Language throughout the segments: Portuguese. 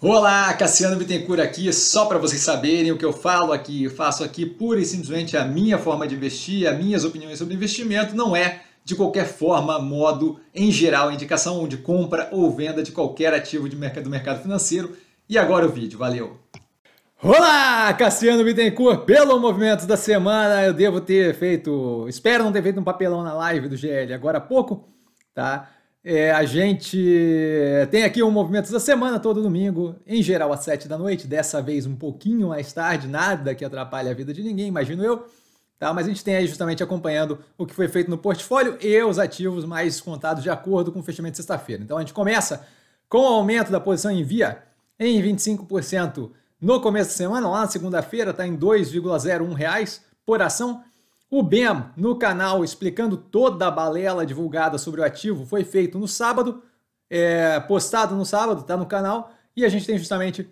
Olá, Cassiano Bittencourt aqui, só para vocês saberem o que eu falo aqui, eu faço aqui pura e simplesmente a minha forma de investir, as minhas opiniões sobre investimento, não é de qualquer forma, modo, em geral, indicação de compra ou venda de qualquer ativo de mercado, do mercado financeiro. E agora o vídeo, valeu! Olá, Cassiano Bittencourt, pelo movimento da semana, eu devo ter feito, espero não ter feito um papelão na live do GL agora há pouco, tá? É, a gente tem aqui um movimento da semana, todo domingo, em geral às 7 da noite, dessa vez um pouquinho mais tarde, nada que atrapalhe a vida de ninguém, imagino eu. Tá? Mas a gente tem aí justamente acompanhando o que foi feito no portfólio e os ativos mais contados de acordo com o fechamento de sexta-feira. Então a gente começa com o aumento da posição em via em 25% no começo da semana, lá na segunda-feira está em R$ 2,01 por ação. O BEM no canal explicando toda a balela divulgada sobre o ativo foi feito no sábado, é, postado no sábado, tá no canal, e a gente tem justamente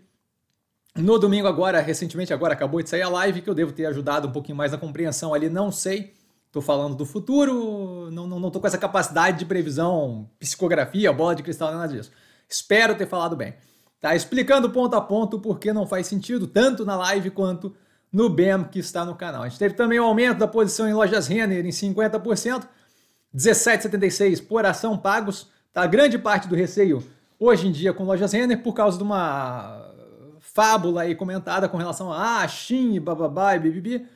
no domingo agora, recentemente agora acabou de sair a live que eu devo ter ajudado um pouquinho mais na compreensão ali, não sei. Tô falando do futuro, não, não, não tô com essa capacidade de previsão, psicografia, bola de cristal, nada disso. Espero ter falado bem. Tá explicando ponto a ponto porque não faz sentido, tanto na live quanto no BEM que está no canal. A gente teve também o um aumento da posição em lojas Renner em 50%, 17,76 por ação pagos. Tá? Grande parte do receio hoje em dia com lojas Renner por causa de uma fábula aí comentada com relação a ah, Shin, bababá e bibibi.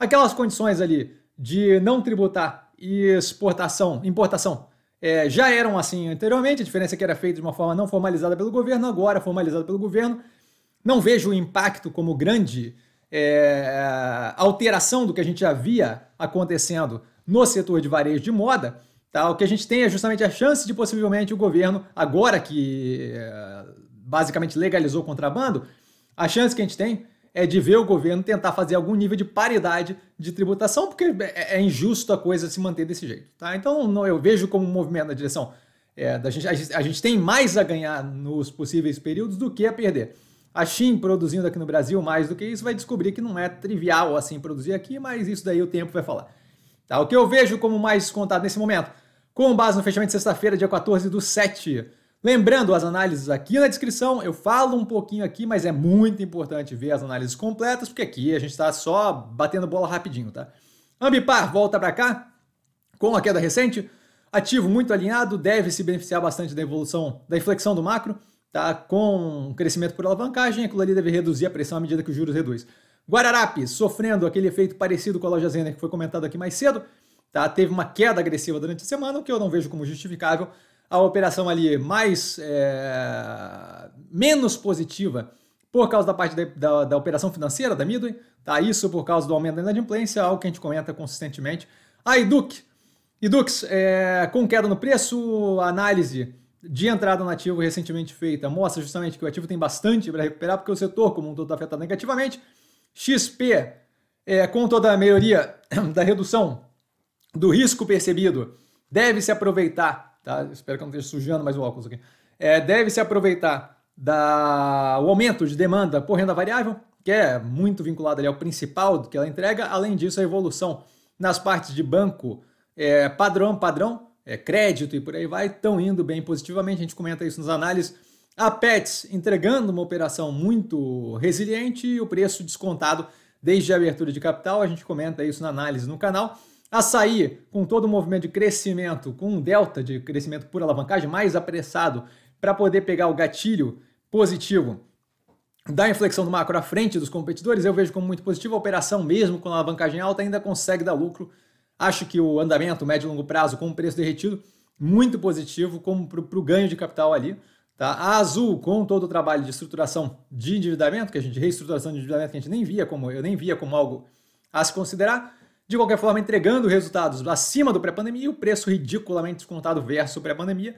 Aquelas condições ali de não tributar e exportação, importação é, já eram assim anteriormente, a diferença é que era feita de uma forma não formalizada pelo governo, agora formalizada pelo governo. Não vejo o impacto como grande é, alteração do que a gente já via acontecendo no setor de varejo de moda, tá? o que a gente tem é justamente a chance de possivelmente o governo, agora que é, basicamente legalizou o contrabando, a chance que a gente tem é de ver o governo tentar fazer algum nível de paridade de tributação, porque é, é injusto a coisa se manter desse jeito. Tá? Então eu vejo como um movimento na direção é, da gente, a gente. A gente tem mais a ganhar nos possíveis períodos do que a perder. A Shin produzindo aqui no Brasil mais do que isso, vai descobrir que não é trivial assim produzir aqui, mas isso daí o tempo vai falar. Tá? O que eu vejo como mais descontado nesse momento, com base no fechamento de sexta-feira, dia 14 do 7. Lembrando as análises aqui na descrição, eu falo um pouquinho aqui, mas é muito importante ver as análises completas, porque aqui a gente está só batendo bola rapidinho, tá? Ambipar volta para cá, com a queda recente, ativo muito alinhado, deve se beneficiar bastante da evolução, da inflexão do macro, tá? com crescimento por alavancagem, aquilo ali deve reduzir a pressão à medida que os juros reduz. Guararapes sofrendo aquele efeito parecido com a loja Zena que foi comentado aqui mais cedo, tá? teve uma queda agressiva durante a semana, o que eu não vejo como justificável. A operação ali mais é, menos positiva por causa da parte da, da, da, operação financeira da Midway, tá? Isso por causa do aumento da inadimplência, algo que a gente comenta consistentemente. A Edux, Edux é, com queda no preço, análise de entrada no ativo recentemente feita mostra justamente que o ativo tem bastante para recuperar, porque o setor como um todo está afetado negativamente. XP, é, com toda a melhoria da redução do risco percebido, deve se aproveitar, tá? espero que eu não esteja sujando mais o óculos aqui, é, deve se aproveitar da, o aumento de demanda por renda variável, que é muito vinculado ali ao principal que ela entrega, além disso a evolução nas partes de banco é, padrão, padrão, é, crédito e por aí vai, estão indo bem positivamente. A gente comenta isso nas análises. A Pets entregando uma operação muito resiliente e o preço descontado desde a abertura de capital. A gente comenta isso na análise no canal. Açaí, com todo o movimento de crescimento, com um delta de crescimento por alavancagem mais apressado para poder pegar o gatilho positivo da inflexão do macro à frente dos competidores, eu vejo como muito positivo. A operação, mesmo com a alavancagem alta, ainda consegue dar lucro Acho que o andamento médio e longo prazo com o preço derretido, muito positivo como para o ganho de capital ali. Tá? A Azul, com todo o trabalho de estruturação de endividamento, que a gente, reestruturação de endividamento, que a gente nem via como, eu nem via como algo a se considerar, de qualquer forma, entregando resultados acima do pré-pandemia e o preço ridiculamente descontado versus pré-pandemia.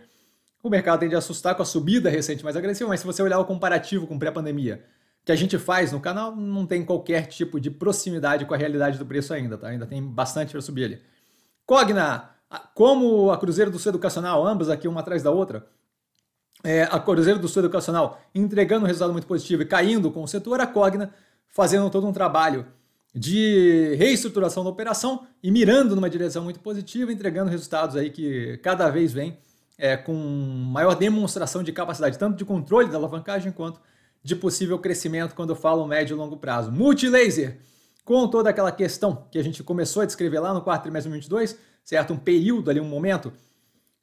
O mercado tende a assustar com a subida recente mais agressiva, mas se você olhar o comparativo com pré-pandemia, que a gente faz no canal não tem qualquer tipo de proximidade com a realidade do preço ainda, tá? Ainda tem bastante para subir ali. Cogna, como a Cruzeiro do Sul Educacional, ambas aqui uma atrás da outra, é, a Cruzeiro do Sul Educacional entregando um resultado muito positivo e caindo com o setor, a Cogna fazendo todo um trabalho de reestruturação da operação e mirando numa direção muito positiva, entregando resultados aí que cada vez vem é, com maior demonstração de capacidade, tanto de controle da alavancagem quanto de possível crescimento quando eu falo médio e longo prazo. Multilaser, com toda aquela questão que a gente começou a descrever lá no quarto trimestre de 2022, certo? Um período ali, um momento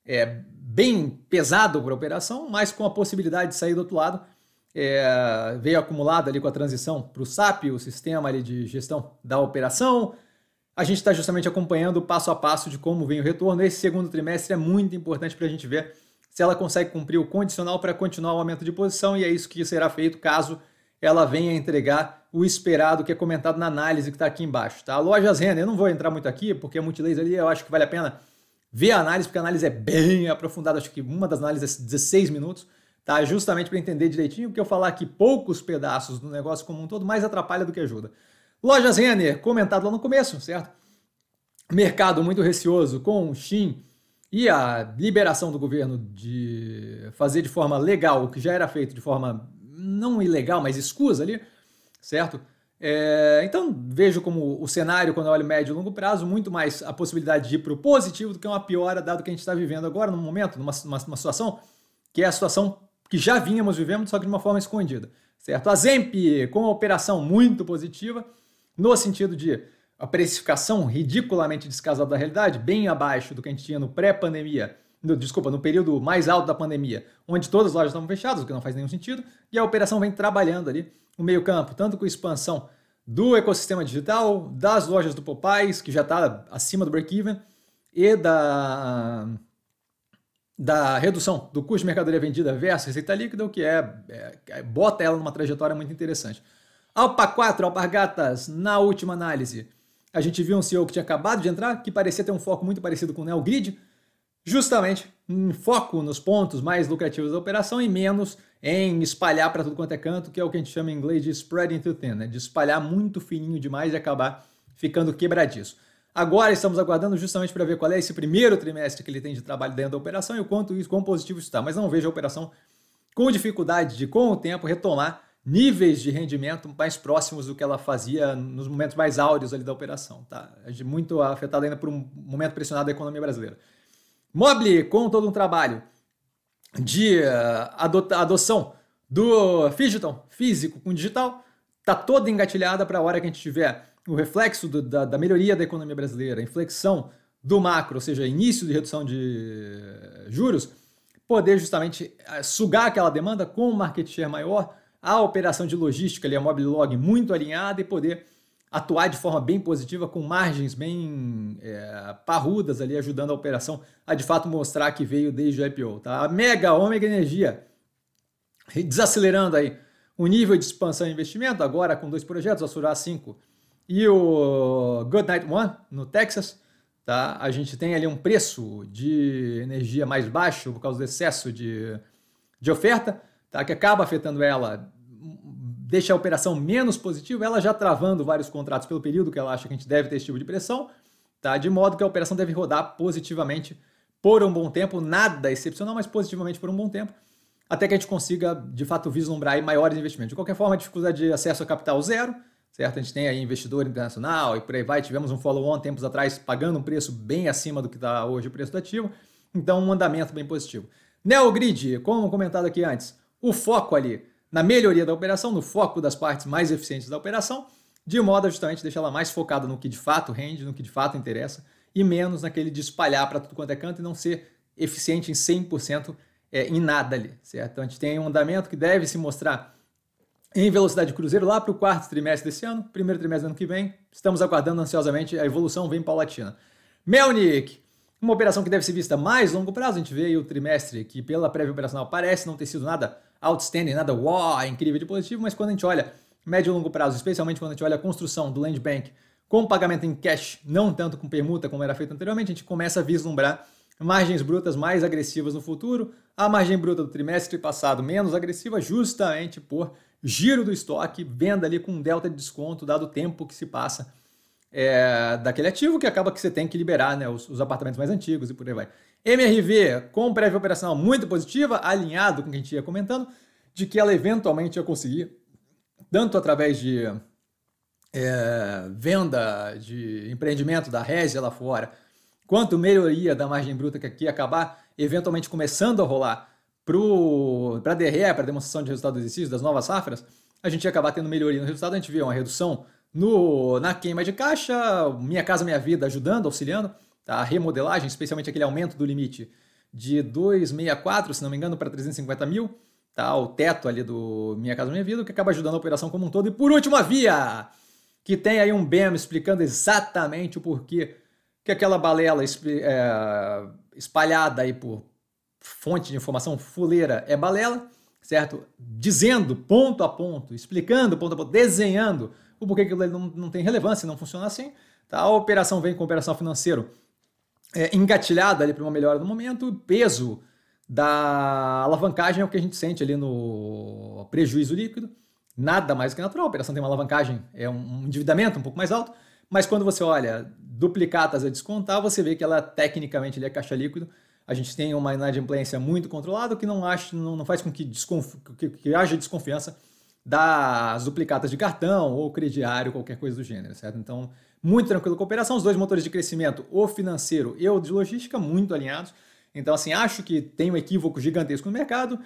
é, bem pesado para a operação, mas com a possibilidade de sair do outro lado. É, veio acumulado ali com a transição para o SAP, o sistema ali de gestão da operação. A gente está justamente acompanhando passo a passo de como vem o retorno. Esse segundo trimestre é muito importante para a gente ver se ela consegue cumprir o condicional para continuar o aumento de posição, e é isso que será feito caso ela venha entregar o esperado que é comentado na análise que está aqui embaixo. Tá? Lojas Renner, eu não vou entrar muito aqui, porque a Multilaser ali eu acho que vale a pena ver a análise, porque a análise é bem aprofundada, acho que uma das análises é 16 minutos, tá? justamente para entender direitinho, porque eu falar aqui poucos pedaços do negócio como um todo mais atrapalha do que ajuda. Lojas Renner, comentado lá no começo, certo? Mercado muito receoso com o Shin e a liberação do governo de fazer de forma legal o que já era feito de forma não ilegal, mas escusa ali, certo? É, então vejo como o cenário, quando eu olho médio e longo prazo, muito mais a possibilidade de ir para o positivo do que uma piora, dado que a gente está vivendo agora, num momento, numa, numa, numa, situação que é a situação que já vínhamos vivendo, só que de uma forma escondida, certo? A Zemp, com uma operação muito positiva, no sentido de a precificação ridiculamente descasada da realidade, bem abaixo do que a gente tinha no pré-pandemia, desculpa, no período mais alto da pandemia, onde todas as lojas estavam fechadas, o que não faz nenhum sentido, e a operação vem trabalhando ali o meio-campo, tanto com expansão do ecossistema digital, das lojas do Popeyes, que já está acima do break-even, e da, da redução do custo de mercadoria vendida versus receita líquida, o que é, é, é bota ela numa trajetória muito interessante. Alpa 4, Alpargatas, na última análise, a gente viu um CEO que tinha acabado de entrar, que parecia ter um foco muito parecido com o NeoGrid, justamente em foco nos pontos mais lucrativos da operação e menos em espalhar para tudo quanto é canto, que é o que a gente chama em inglês de spreading too thin, né? de espalhar muito fininho demais e acabar ficando quebradiço. Agora estamos aguardando justamente para ver qual é esse primeiro trimestre que ele tem de trabalho dentro da operação e o quanto isso, quão positivo está. Mas não vejo a operação com dificuldade de, com o tempo, retomar níveis de rendimento mais próximos do que ela fazia nos momentos mais áureos ali da operação. Tá? Muito afetada ainda por um momento pressionado da economia brasileira. Mobile, com todo um trabalho de uh, adoção do Digital físico com digital, está toda engatilhada para a hora que a gente tiver o reflexo do, da, da, melhoria da economia brasileira, a inflexão do macro, ou seja, início de redução de juros, poder justamente uh, sugar aquela demanda com um market share maior, a operação de logística ali, a Mobile Log muito alinhada e poder atuar de forma bem positiva, com margens bem é, parrudas ali, ajudando a operação a de fato mostrar que veio desde o IPO. Tá? A Mega Ômega Energia, desacelerando aí o nível de expansão e investimento, agora com dois projetos, o Asura 5 e o Goodnight One, no Texas. Tá? A gente tem ali um preço de energia mais baixo por causa do excesso de, de oferta tá? que acaba afetando ela, deixa a operação menos positiva, ela já travando vários contratos pelo período que ela acha que a gente deve ter esse tipo de pressão, tá? de modo que a operação deve rodar positivamente por um bom tempo, nada excepcional, mas positivamente por um bom tempo, até que a gente consiga, de fato, vislumbrar maiores investimentos. De qualquer forma, a dificuldade de acesso a capital zero, certo? A gente tem aí investidor internacional e por aí vai. Tivemos um follow-on tempos atrás pagando um preço bem acima do que está hoje o preço do ativo, então um andamento bem positivo. Neogrid, como comentado aqui antes, o foco ali na melhoria da operação, no foco das partes mais eficientes da operação, de modo a justamente deixar ela mais focada no que de fato rende, no que de fato interessa, e menos naquele de espalhar para tudo quanto é canto e não ser eficiente em 100% é, em nada ali, certo? Então a gente tem um andamento que deve se mostrar em velocidade de cruzeiro lá para o quarto trimestre desse ano, primeiro trimestre do ano que vem. Estamos aguardando ansiosamente, a evolução vem paulatina. Melnik, uma operação que deve ser vista mais longo prazo, a gente vê o trimestre que pela prévia operacional parece não ter sido nada outstanding, nada wow, incrível de positivo, mas quando a gente olha médio e longo prazo, especialmente quando a gente olha a construção do land bank com pagamento em cash, não tanto com permuta como era feito anteriormente, a gente começa a vislumbrar margens brutas mais agressivas no futuro, a margem bruta do trimestre passado menos agressiva, justamente por giro do estoque, venda ali com um delta de desconto, dado o tempo que se passa é, daquele ativo, que acaba que você tem que liberar né, os, os apartamentos mais antigos e por aí vai. MRV com prévia operacional muito positiva, alinhado com o que a gente ia comentando, de que ela eventualmente ia conseguir, tanto através de é, venda de empreendimento da Resia lá fora, quanto melhoria da margem bruta que aqui acabar eventualmente começando a rolar para a DRE, para demonstração de resultado do exercício das novas safras, a gente ia acabar tendo melhoria no resultado, a gente vê uma redução no, na queima de caixa, Minha Casa Minha Vida ajudando, auxiliando, tá? a remodelagem, especialmente aquele aumento do limite de 264, se não me engano, para 350 mil, tá? o teto ali do Minha Casa Minha Vida, que acaba ajudando a operação como um todo. E por último, a Via, que tem aí um BEM explicando exatamente o porquê que aquela balela é, espalhada aí por fonte de informação fuleira é balela, certo? Dizendo ponto a ponto, explicando ponto a ponto, desenhando o porquê que não, não tem relevância, não funciona assim. Tá? A operação vem com operação financeira é, engatilhada ali para uma melhora no momento, o peso da alavancagem é o que a gente sente ali no prejuízo líquido, nada mais que natural. A operação tem uma alavancagem, é um endividamento um pouco mais alto, mas quando você olha duplicatas a descontar, você vê que ela tecnicamente ele é caixa líquido, a gente tem uma inadimplência muito controlada, o que não, acha, não, não faz com que, desconf, que, que haja desconfiança das duplicatas de cartão ou crediário, qualquer coisa do gênero, certo? Então, muito tranquilo com a operação, os dois motores de crescimento, o financeiro e o de logística, muito alinhados. Então, assim, acho que tem um equívoco gigantesco no mercado,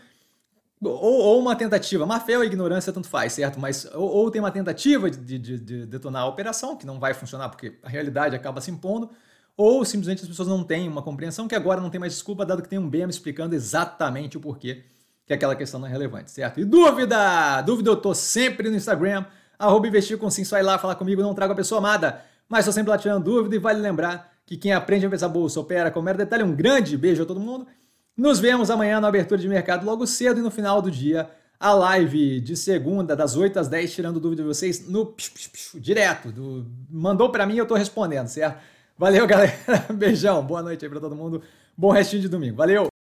ou, ou uma tentativa, má fé ou ignorância, tanto faz, certo? Mas, ou, ou tem uma tentativa de, de, de detonar a operação, que não vai funcionar porque a realidade acaba se impondo, ou simplesmente as pessoas não têm uma compreensão que agora não tem mais desculpa, dado que tem um BM explicando exatamente o porquê que aquela questão não é relevante, certo? E dúvida? Dúvida eu tô sempre no Instagram, arroba investir com sim, só ir lá falar comigo, não trago a pessoa amada, mas tô sempre lá tirando dúvida e vale lembrar que quem aprende a pensar bolsa opera com mero detalhe. Um grande beijo a todo mundo. Nos vemos amanhã na abertura de mercado logo cedo e no final do dia a live de segunda, das 8 às 10, tirando dúvida de vocês no psh, psh, direto. Do, mandou para mim, eu tô respondendo, certo? Valeu, galera. Beijão. Boa noite aí para todo mundo. Bom restinho de domingo. Valeu!